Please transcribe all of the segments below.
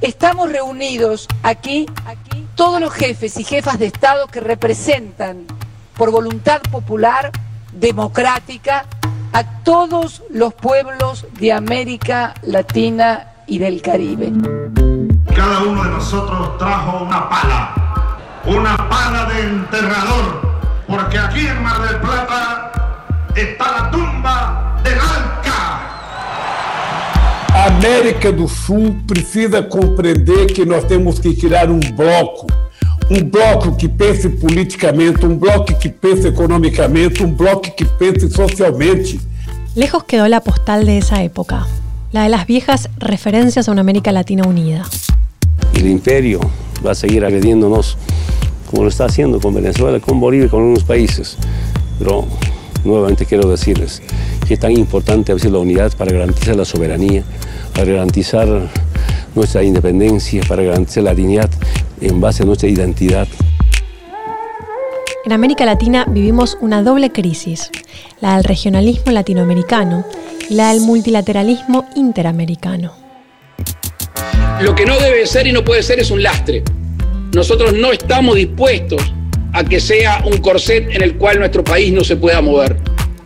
estamos reunidos aquí, aquí todos los jefes y jefas de Estado que representan por voluntad popular, democrática, a todos los pueblos de América Latina y del Caribe. Cada uno de nosotros trajo una pala, una pala de enterrador, porque aquí en Mar del Plata está la tumba América do Sul precisa compreender que nós temos que criar um bloco um bloco que pense politicamente, um bloco que pense económicamente, un bloco que pense socialmente. Lejos quedó la postal de esa época, la de las viejas referencias a una América Latina unida. El imperio va a seguir agrediéndonos, como lo está haciendo con Venezuela, con Bolivia y con algunos países. Pero nuevamente quiero decirles que es tan importante a veces la unidad para garantizar la soberanía, para garantizar nuestra independencia, para garantizar la dignidad en base a nuestra identidad. En América Latina vivimos una doble crisis, la del regionalismo latinoamericano y la del multilateralismo interamericano. Lo que no debe ser y no puede ser es un lastre. Nosotros no estamos dispuestos a que sea un corset en el cual nuestro país no se pueda mover.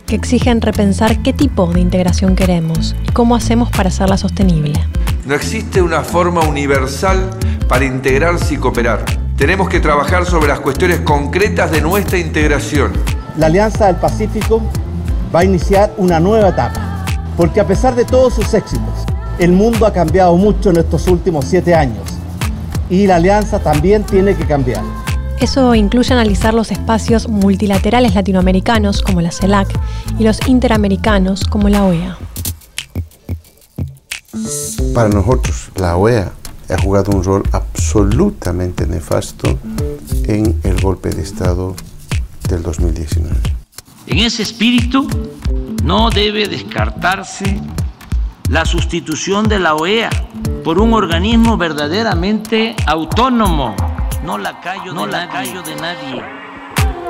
Que exigen repensar qué tipo de integración queremos y cómo hacemos para hacerla sostenible. No existe una forma universal para integrarse y cooperar. Tenemos que trabajar sobre las cuestiones concretas de nuestra integración. La Alianza del Pacífico va a iniciar una nueva etapa, porque a pesar de todos sus éxitos, el mundo ha cambiado mucho en estos últimos siete años y la alianza también tiene que cambiar. Eso incluye analizar los espacios multilaterales latinoamericanos como la CELAC y los interamericanos como la OEA. Para nosotros, la OEA ha jugado un rol absolutamente nefasto en el golpe de Estado del 2019. En ese espíritu, no debe descartarse la sustitución de la OEA por un organismo verdaderamente autónomo, no la callo, no la callo de nadie.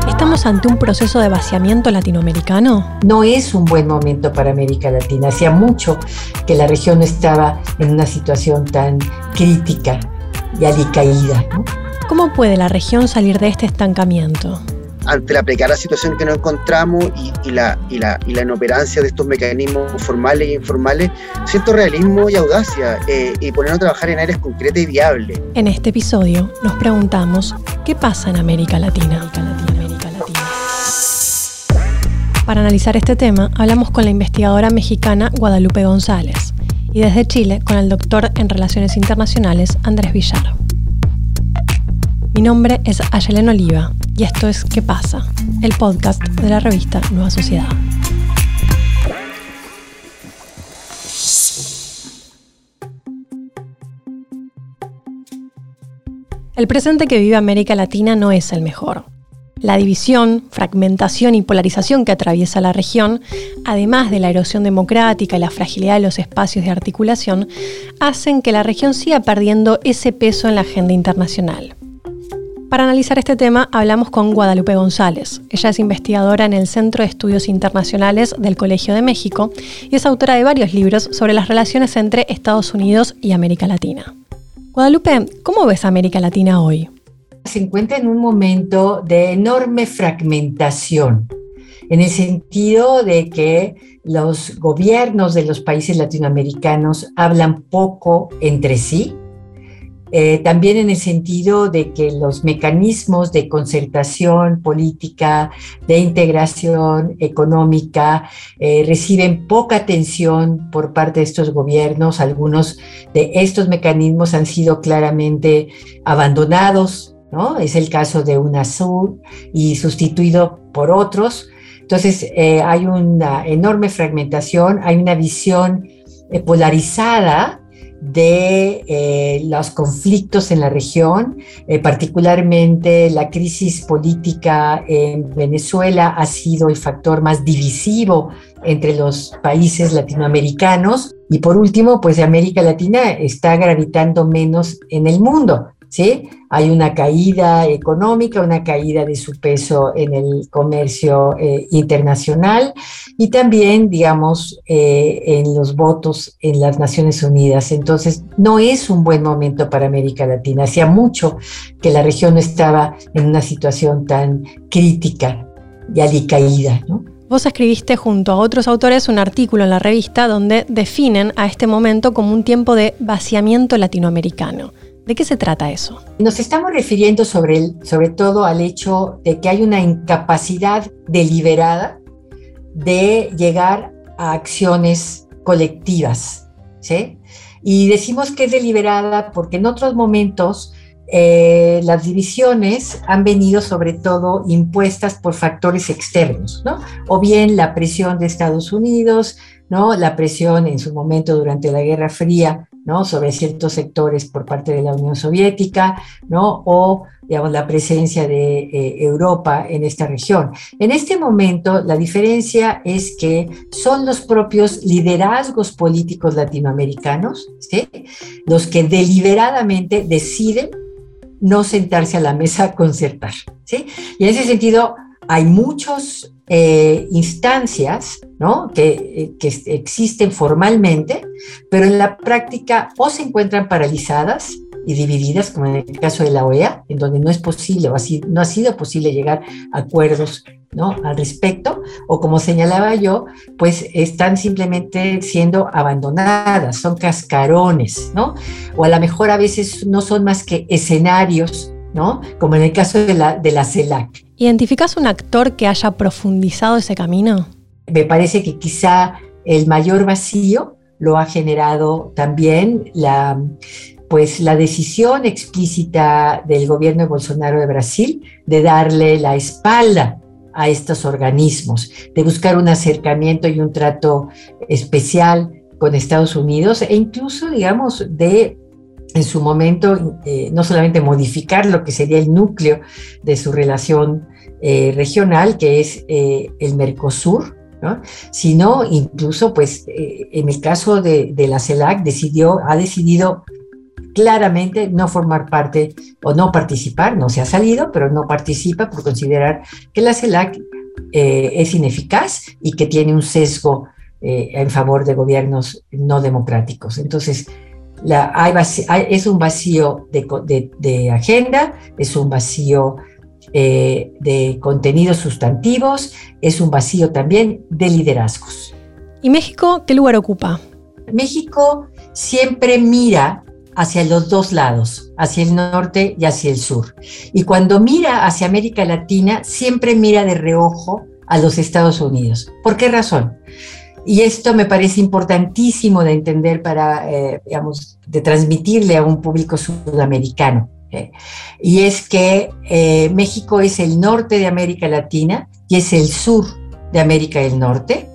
¿Estamos ante un proceso de vaciamiento latinoamericano? No es un buen momento para América Latina. Hacía mucho que la región estaba en una situación tan crítica y alicaída. ¿Cómo puede la región salir de este estancamiento? Ante la precaria situación que nos encontramos y, la, inoperancia de estos mecanismos formales e informales, siento realismo y audacia eh, y ponernos a trabajar en áreas concretas y viables. En este episodio nos preguntamos, ¿qué pasa en América Latina? América Latina. Para analizar este tema, hablamos con la investigadora mexicana Guadalupe González y desde Chile con el doctor en Relaciones Internacionales Andrés Villar. Mi nombre es Ayelen Oliva y esto es ¿Qué pasa? El podcast de la revista Nueva Sociedad. El presente que vive América Latina no es el mejor. La división, fragmentación y polarización que atraviesa la región, además de la erosión democrática y la fragilidad de los espacios de articulación, hacen que la región siga perdiendo ese peso en la agenda internacional. Para analizar este tema hablamos con Guadalupe González. Ella es investigadora en el Centro de Estudios Internacionales del Colegio de México y es autora de varios libros sobre las relaciones entre Estados Unidos y América Latina. Guadalupe, ¿cómo ves América Latina hoy? se encuentra en un momento de enorme fragmentación, en el sentido de que los gobiernos de los países latinoamericanos hablan poco entre sí, eh, también en el sentido de que los mecanismos de concertación política, de integración económica, eh, reciben poca atención por parte de estos gobiernos. Algunos de estos mecanismos han sido claramente abandonados es el caso de UNASUR y sustituido por otros. Entonces, eh, hay una enorme fragmentación, hay una visión polarizada de eh, los conflictos en la región, particularmente la crisis política en Venezuela ha sido el factor más divisivo entre los países latinoamericanos. Y por último, pues América Latina está gravitando menos en el mundo ¿sí? Hay una caída económica, una caída de su peso en el comercio eh, internacional y también, digamos, eh, en los votos en las Naciones Unidas. Entonces, no es un buen momento para América Latina. Hacía mucho que la región estaba en una situación tan crítica y alicaída, ¿no? Vos escribiste junto a otros autores un artículo en la revista donde definen a este momento como un tiempo de vaciamiento latinoamericano. ¿De qué se trata eso? Nos estamos refiriendo sobre, todo al hecho de que hay una incapacidad deliberada de llegar a acciones colectivas, ¿sí? Y decimos que es deliberada porque en otros momentos eh, las divisiones han venido sobre todo impuestas por factores externos, ¿no? O bien la presión de Estados Unidos, ¿no? La presión en su momento durante la Guerra Fría ¿no? sobre ciertos sectores por parte de la Unión Soviética, ¿no? o digamos, la presencia de eh, Europa en esta región. En este momento, la diferencia es que son los propios liderazgos políticos latinoamericanos los que deliberadamente deciden no sentarse a la mesa a concertar. ¿sí? Y en ese sentido, hay muchas eh, instancias ¿no? que, eh, existen formalmente, pero en la práctica o se encuentran paralizadas y divididas, como en el caso de la OEA, en donde no es posible o no ha sido posible llegar a acuerdos ¿no? al respecto, o como señalaba yo, pues están simplemente siendo abandonadas, son cascarones, ¿no? O a lo mejor a veces no son más que escenarios, ¿no? Como en el caso de la, de la CELAC. ¿Identificas un actor que haya profundizado ese camino? Me parece que quizá el mayor vacío lo ha generado también la, pues, la decisión explícita del gobierno de Bolsonaro de Brasil de darle la espalda a estos organismos, de buscar un acercamiento y un trato especial con Estados Unidos e incluso, digamos, de en su momento eh, no solamente modificar lo que sería el núcleo de su relación eh, regional, que es eh, el Mercosur, sino incluso, pues, en el caso de, de, la CELAC, decidió, ha decidido claramente no formar parte o no participar, no se ha salido, pero no participa por considerar que la CELAC es ineficaz y que tiene un sesgo en favor de gobiernos no democráticos. Entonces, es un vacío de, agenda, es un vacío eh, de contenidos sustantivos, es un vacío también de liderazgos. ¿Y México qué lugar ocupa? México siempre mira hacia los dos lados, hacia el norte y hacia el sur. Y cuando mira hacia América Latina, siempre mira de reojo a los Estados Unidos. ¿Por qué razón? Y esto me parece importantísimo de entender para, eh, digamos, de transmitirle a un público sudamericano. ¿eh? Y es que eh, México es el norte de América Latina y es el sur de América del Norte.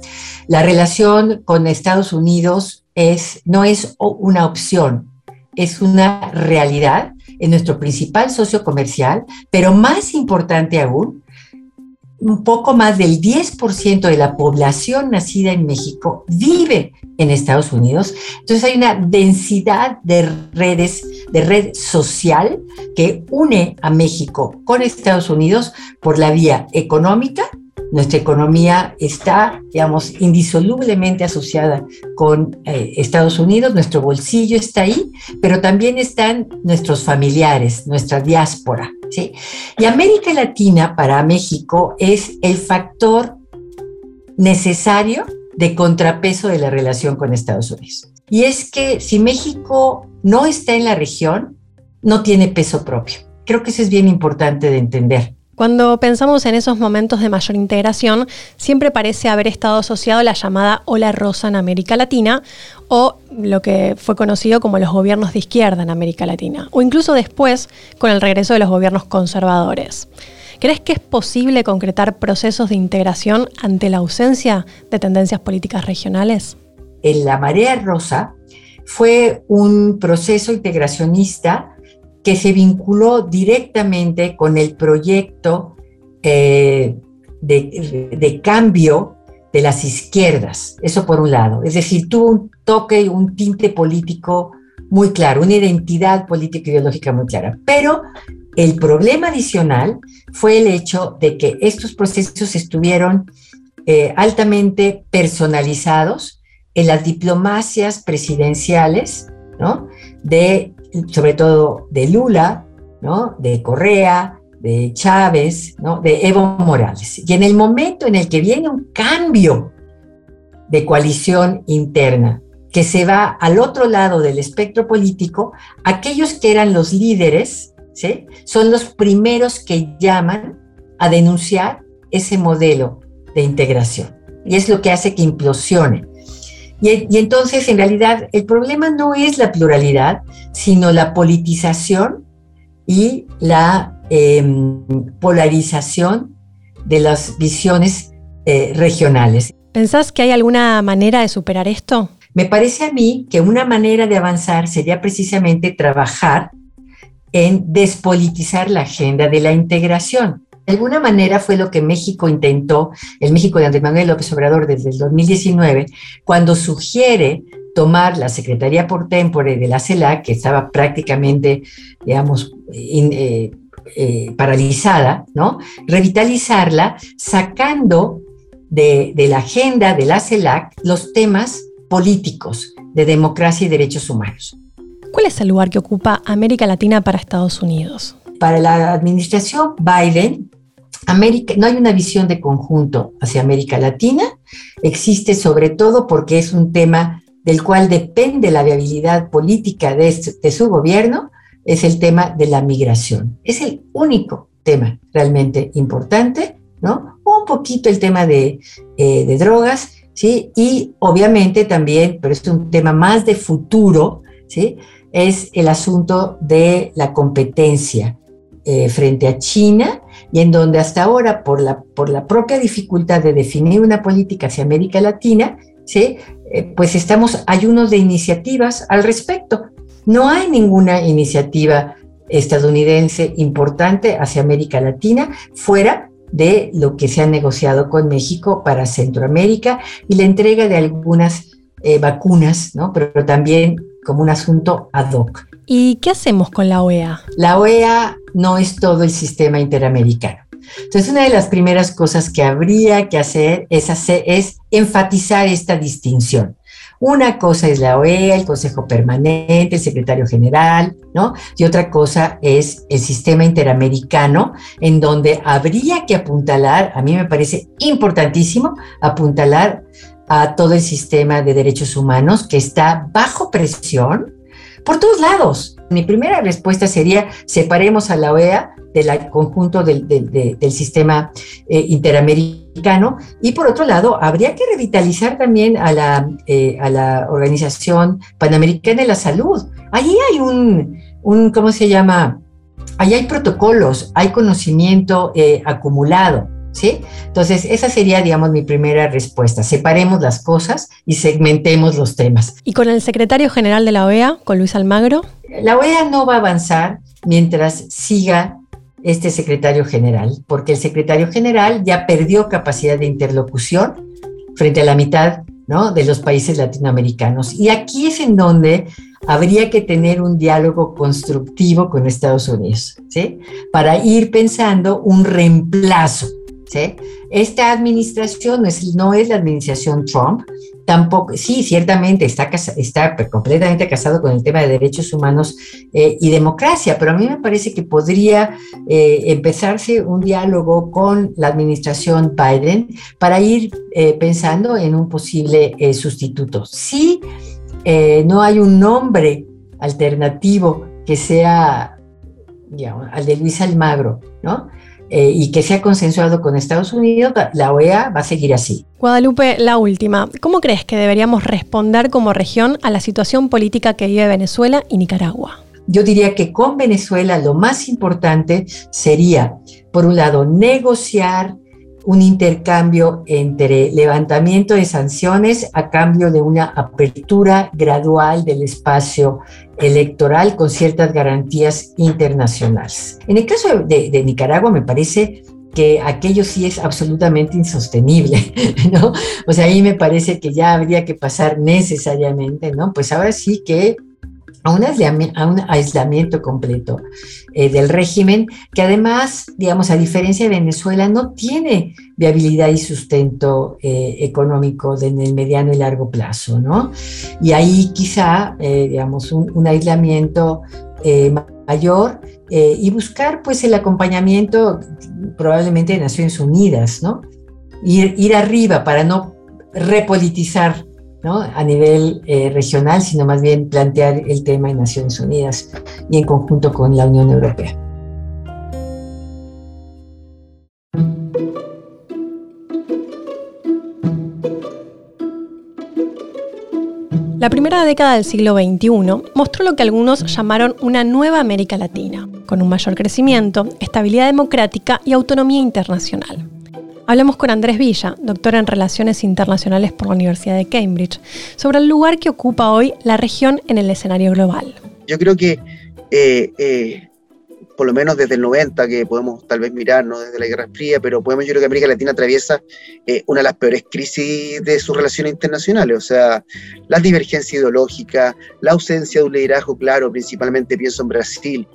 La relación con Estados Unidos es, no es una opción, es una realidad, es nuestro principal socio comercial, pero más importante aún, un poco más del 10% de la población nacida en México vive en Estados Unidos. Entonces hay una densidad de redes, de red social que une a México con Estados Unidos por la vía económica nuestra economía está, digamos, indisolublemente asociada con eh, Estados Unidos, nuestro bolsillo está ahí, pero también están nuestros familiares, nuestra diáspora. ¿sí? Y América Latina para México es el factor necesario de contrapeso de la relación con Estados Unidos. Y es que si México no está en la región, no tiene peso propio. Creo que eso es bien importante de entender. Cuando pensamos en esos momentos de mayor integración, siempre parece haber estado asociado la llamada ola rosa en América Latina o lo que fue conocido como los gobiernos de izquierda en América Latina, o incluso después con el regreso de los gobiernos conservadores. ¿Crees que es posible concretar procesos de integración ante la ausencia de tendencias políticas regionales? En la marea rosa fue un proceso integracionista que se vinculó directamente con el proyecto eh, de, cambio de las izquierdas, eso por un lado. Es decir, tuvo un toque, un tinte político muy claro, una identidad política ideológica muy clara. Pero el problema adicional fue el hecho de que estos procesos estuvieron eh, altamente personalizados en las diplomacias presidenciales, ¿no? De, sobre todo de Lula, ¿no? De Correa, de Chávez, ¿no? De Evo Morales. Y en el momento en el que viene un cambio de coalición interna, que se va al otro lado del espectro político, aquellos que eran los líderes, ¿sí? Son los primeros que llaman a denunciar ese modelo de integración. Y es lo que hace que implosione. Y, entonces, en realidad, el problema no es la pluralidad, sino la politización y la em, polarización de las visiones eh, regionales. ¿Pensás que hay alguna manera de superar esto? Me parece a mí que una manera de avanzar sería precisamente trabajar en despolitizar la agenda de la integración. De alguna manera fue lo que México intentó, el México de Andrés Manuel López Obrador desde el 2019, cuando sugiere tomar la Secretaría por Tempore de la CELAC, que estaba prácticamente, digamos, eh, eh, paralizada, ¿no? Revitalizarla, sacando de, de la agenda de la CELAC los temas políticos de democracia y derechos humanos. ¿Cuál es el lugar que ocupa América Latina para Estados Unidos? Para la administración Biden, América, no hay una visión de conjunto hacia América Latina, existe sobre todo porque es un tema del cual depende la viabilidad política de, de su gobierno, es el tema de la migración. Es el único tema realmente importante, ¿no? Un poquito el tema de, eh, de drogas, ¿sí? Y obviamente también, pero es un tema más de futuro, ¿sí? Es el asunto de la competencia eh, frente a China y en donde hasta ahora, por la, por la propia dificultad de definir una política hacia América Latina, ¿sí? Eh, pues estamos ayunos de iniciativas al respecto. No hay ninguna iniciativa estadounidense importante hacia América Latina fuera de lo que se ha negociado con México para Centroamérica y la entrega de algunas eh, vacunas, ¿no? pero también como un asunto ad hoc. ¿Y qué hacemos con la OEA? La OEA no es todo el sistema interamericano. Entonces, una de las primeras cosas que habría que hacer es, enfatizar esta distinción. Una cosa es la OEA, el Consejo Permanente, el Secretario General, ¿no? Y otra cosa es el sistema interamericano, en donde habría que apuntalar, a mí me parece importantísimo, apuntalar a todo el sistema de derechos humanos que está bajo presión por todos lados. Mi primera respuesta sería, separemos a la OEA del conjunto del, sistema eh, interamericano y por otro lado, habría que revitalizar también a la, eh, a la Organización Panamericana de la Salud. Allí hay un, un ¿cómo se llama? Allí hay protocolos, hay conocimiento eh, acumulado. ¿Sí? Entonces, esa sería, digamos, mi primera respuesta. Separemos las cosas y segmentemos los temas. ¿Y con el secretario general de la OEA, con Luis Almagro? La OEA no va a avanzar mientras siga este secretario general, porque el secretario general ya perdió capacidad de interlocución frente a la mitad ¿no? de los países latinoamericanos. Y aquí es en donde habría que tener un diálogo constructivo con Estados Unidos, ¿sí? Para ir pensando un reemplazo esta administración no es, no es la administración Trump, tampoco, sí, ciertamente está, está completamente casado con el tema de derechos humanos eh, y democracia, pero a mí me parece que podría eh, empezarse un diálogo con la administración Biden para ir eh, pensando en un posible sustituto. Si no hay un nombre alternativo que sea digamos, al de Luis Almagro, ¿no? Eh, y que se ha consensuado con Estados Unidos, la OEA va a seguir así. Guadalupe, la última. ¿Cómo crees que deberíamos responder como región a la situación política que vive Venezuela y Nicaragua? Yo diría que con Venezuela lo más importante sería, por un lado, negociar un intercambio entre levantamiento de sanciones a cambio de una apertura gradual del espacio electoral con ciertas garantías internacionales. En el caso de, Nicaragua me parece que aquello sí es absolutamente insostenible, ¿no? O sea, ahí me parece que ya habría que pasar necesariamente, ¿no? Pues ahora sí que a un, aislamiento, completo eh, del régimen, que además, digamos, a diferencia de Venezuela, no tiene viabilidad y sustento eh, económico en el mediano y largo plazo, ¿no? Y ahí quizá, eh, digamos, un, aislamiento mayor y buscar, pues, el acompañamiento probablemente de Naciones Unidas, ¿no? Ir, ir arriba para no repolitizar a nivel eh, regional, sino más bien plantear el tema en Naciones Unidas y en conjunto con la Unión Europea. La primera década del siglo XXI mostró lo que algunos llamaron una nueva América Latina, con un mayor crecimiento, estabilidad democrática y autonomía internacional. Hablamos con Andrés Villa, doctor en Relaciones Internacionales por la Universidad de Cambridge, sobre el lugar que ocupa hoy la región en el escenario global. Yo creo que, eh, eh, por lo menos desde el 90, que podemos tal vez mirar, no desde la Guerra Fría, pero podemos, yo creo que América Latina atraviesa eh, una de las peores crisis de sus relaciones internacionales, o sea, la divergencia ideológica, la ausencia de un liderazgo claro, principalmente pienso en Brasil,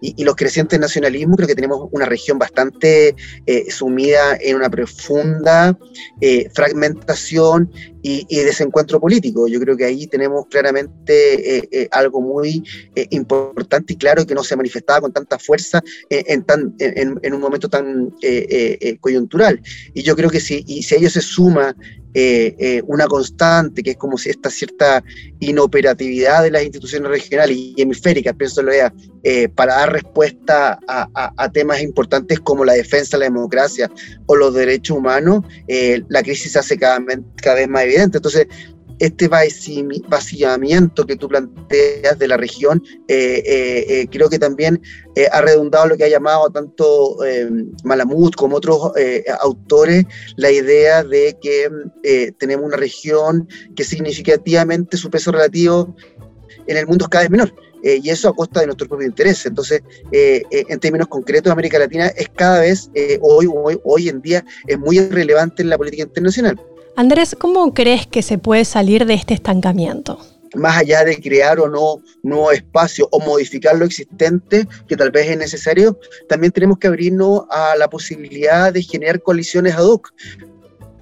y, los crecientes nacionalismos, creo que tenemos una región bastante eh, sumida en una profunda eh, fragmentación y, desencuentro político. Yo creo que ahí tenemos claramente eh, algo muy importante y claro que no se manifestaba con tanta fuerza en, tan, en, un momento tan coyuntural. Y yo creo que si, y si a ello se suma eh, eh, una constante, que es como si esta cierta inoperatividad de las instituciones regionales y hemisféricas, pienso lo vea, eh, para dar respuesta a, temas importantes como la defensa de la democracia o los derechos humanos, la crisis se hace cada, cada vez más evidente. Entonces, este vaciamiento que tú planteas de la región, eh, eh, eh, creo que también ha redundado lo que ha llamado tanto Malamud como otros autores la idea de que tenemos una región que significativamente su peso relativo en el mundo es cada vez menor. y eso a costa de nuestro propio interés. Entonces, en términos concretos, América Latina es cada vez, hoy, hoy, hoy en día, es muy relevante en la política internacional. Andrés, ¿cómo crees que se puede salir de este estancamiento? Más allá de crear o no nuevo espacio o modificar lo existente, que tal vez es necesario, también tenemos que abrirnos a la posibilidad de generar coaliciones ad hoc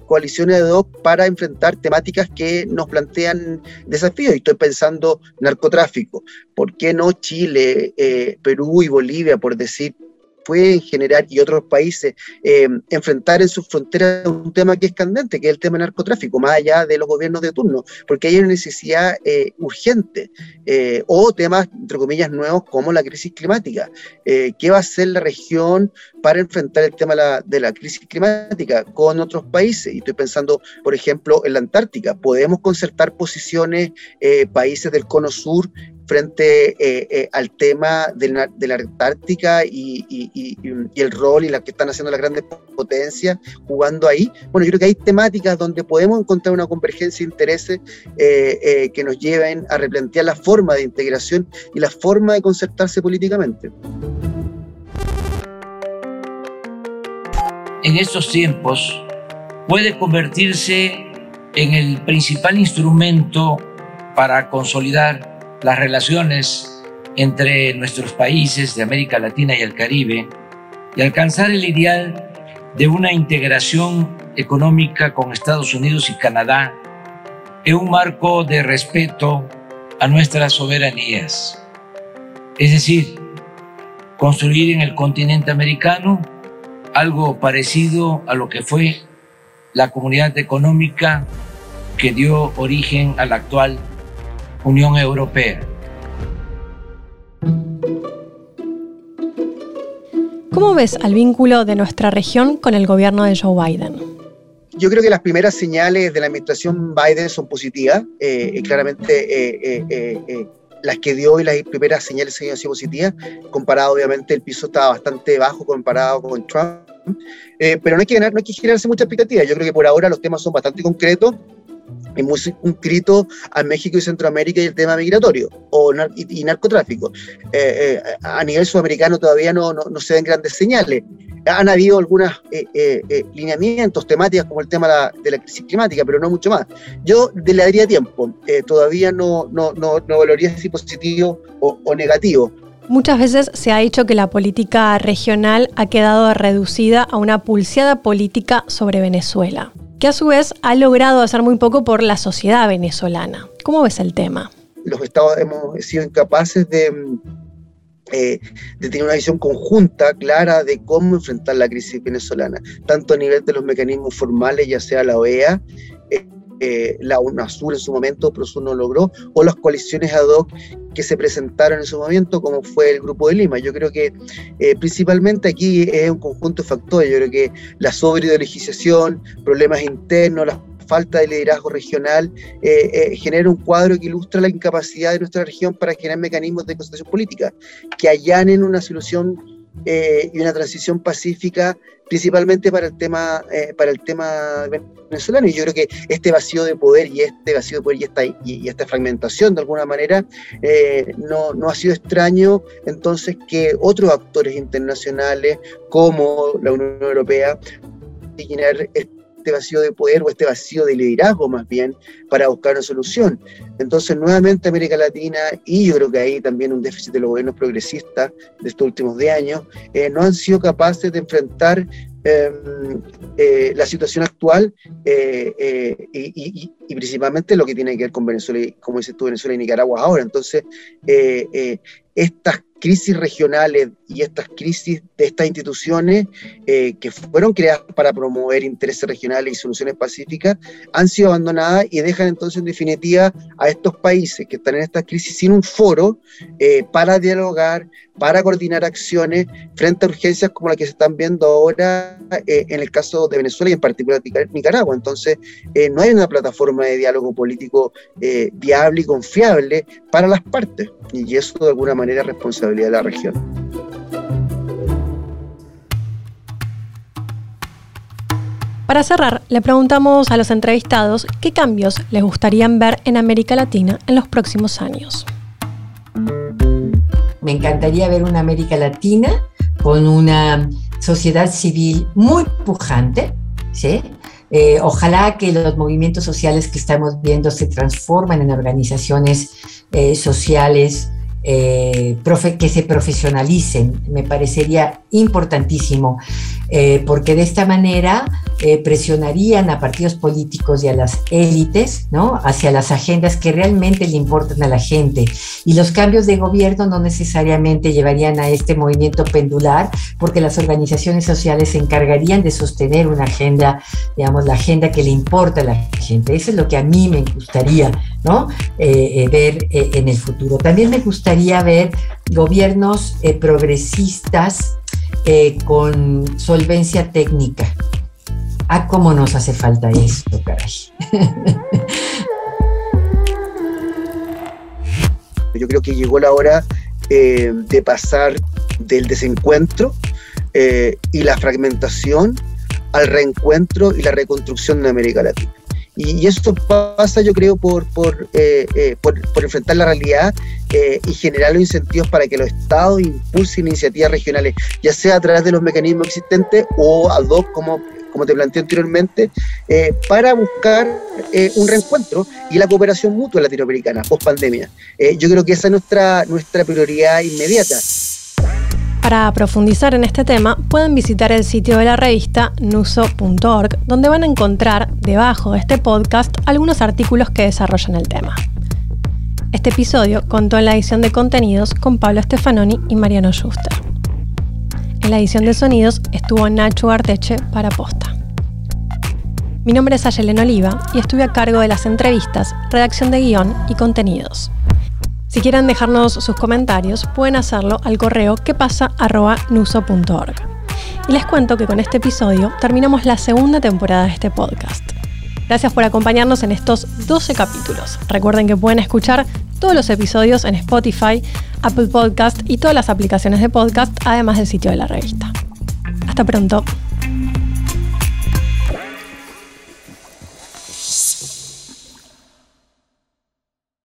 coaliciones ad hoc para enfrentar temáticas que nos plantean desafíos. Y estoy pensando narcotráfico. ¿Por qué no Chile, eh, Perú y Bolivia, por decir pueden generar y otros países eh, enfrentar en sus fronteras un tema que es candente, que es el tema del narcotráfico, más allá de los gobiernos de turno, porque hay una necesidad eh, urgente, eh, o temas, entre comillas, nuevos como la crisis climática. ¿Qué va a hacer la región para enfrentar el tema de la, de la crisis climática con otros países? Y estoy pensando, por ejemplo, en la Antártica. ¿Podemos concertar posiciones países del cono sur frente eh, eh, al tema de la, Antártica y, el rol y la que están haciendo las grandes potencias jugando ahí. Bueno, yo creo que hay temáticas donde podemos encontrar una convergencia de intereses eh, que nos lleven a replantear la forma de integración y la forma de concertarse políticamente. En estos tiempos puede convertirse en el principal instrumento para consolidar las relaciones entre nuestros países de América Latina y el Caribe y alcanzar el ideal de una integración económica con Estados Unidos y Canadá en un marco de respeto a nuestras soberanías. Es decir, construir en el continente americano algo parecido a lo que fue la comunidad económica que dio origen al actual Unión Europea. ¿Cómo ves al vínculo de nuestra región con el gobierno de Joe Biden? Yo creo que las primeras señales de la administración Biden son positivas. Eh, claramente eh, eh, las que dio y las primeras señales han sido positivas. Comparado, obviamente, el piso estaba bastante bajo comparado con Trump. pero no hay, que no hay que generarse mucha expectativa. Yo creo que por ahora los temas son bastante concretos es muy circunscrito a México y Centroamérica y el tema migratorio o y, narcotráfico. Eh, eh, a nivel sudamericano todavía no, no, se ven grandes señales. Han habido algunos eh, lineamientos, temáticas como el tema de la, crisis climática, pero no mucho más. Yo le daría tiempo, todavía no, no, no, no valoraría si positivo o, o negativo. Muchas veces se ha dicho que la política regional ha quedado reducida a una pulseada política sobre Venezuela que a su vez ha logrado hacer muy poco por la sociedad venezolana. ¿Cómo ves el tema? Los estados hemos sido incapaces de, eh, tener una visión conjunta, clara, de cómo enfrentar la crisis venezolana, tanto a nivel de los mecanismos formales, ya sea la OEA, eh, eh, la UNASUR en su momento, eso no logró, o las coaliciones ad hoc que se presentaron en su momento, como fue el Grupo de Lima. Yo creo que eh, principalmente aquí es un conjunto de factores. Yo creo que la legislación, problemas internos, la falta de liderazgo regional, eh, genera un cuadro que ilustra la incapacidad de nuestra región para generar mecanismos de concentración política que allanen una solución eh, y una transición pacífica, principalmente para el tema eh, para el tema venezolano. Y yo creo que este vacío de poder y este vacío de poder y esta, y, esta fragmentación de alguna manera eh, no, no ha sido extraño entonces que otros actores internacionales como la Unión Europea este vacío de poder o este vacío de liderazgo más bien para buscar una solución. Entonces, nuevamente América Latina, y yo creo que ahí también un déficit de los gobiernos progresistas de estos últimos 10 años, eh, no han sido capaces de enfrentar em, eh, la situación actual eh, y, y, principalmente lo que tiene que ver con Venezuela, como dices tú, Venezuela y Nicaragua ahora. Entonces, estas crisis regionales y estas crisis de estas instituciones eh, que fueron creadas para promover intereses regionales y soluciones pacíficas han sido abandonadas y dejan entonces en definitiva a estos países que están en esta crisis sin un foro eh, para dialogar, para coordinar acciones frente a urgencias como las que se están viendo ahora eh, en el caso de Venezuela y en particular Nicaragua. Entonces, no hay una plataforma de diálogo político viable y confiable para las partes y eso de alguna manera es responsabilidad de la región. Para cerrar, le preguntamos a los entrevistados qué cambios les gustarían ver en América Latina en los próximos años. Me encantaría ver una América Latina con una sociedad civil muy pujante, ¿sí? Eh, ojalá que los movimientos sociales que estamos viendo se transformen en organizaciones eh, sociales eh, que se profesionalicen. Me parecería importantísimo, porque de esta manera eh, presionarían a partidos políticos y a las élites, ¿no? Hacia las agendas que realmente le importan a la gente. Y los cambios de gobierno no necesariamente llevarían a este movimiento pendular, porque las organizaciones sociales se encargarían de sostener una agenda, digamos, la agenda que le importa a la gente. Eso es lo que a mí me gustaría, ¿no? ver en el futuro. También me gustaría ver gobiernos eh, progresistas eh, con solvencia técnica. Ah, cómo nos hace falta esto, caray. Yo creo que llegó la hora eh, de pasar del desencuentro y la fragmentación al reencuentro y la reconstrucción de América Latina. Y, esto pasa, yo creo, por, por, eh, eh, por, enfrentar la realidad eh, y generar los incentivos para que los estados impulsen iniciativas regionales, ya sea a través de los mecanismos existentes o ad hoc, como, como te planteé anteriormente, para buscar un reencuentro y la cooperación mutua latinoamericana post pandemia. yo creo que esa es nuestra, nuestra prioridad inmediata. Para profundizar en este tema, pueden visitar el sitio de la revista nuso.org, donde van a encontrar debajo de este podcast algunos artículos que desarrollan el tema. Este episodio contó en la edición de contenidos con Pablo Stefanoni y Mariano Schuster. En la edición de sonidos estuvo Nacho Arteche para Posta. Mi nombre es Ayelen Oliva y estuve a cargo de las entrevistas, redacción de guion y contenidos. Si quieren dejarnos sus comentarios, pueden hacerlo al correo que pasa nuso.org. Y les cuento que con este episodio terminamos la segunda temporada de este podcast. Gracias por acompañarnos en estos 12 capítulos. Recuerden que pueden escuchar todos los episodios en Spotify, Apple Podcast y todas las aplicaciones de podcast, además del sitio de la revista. Hasta pronto.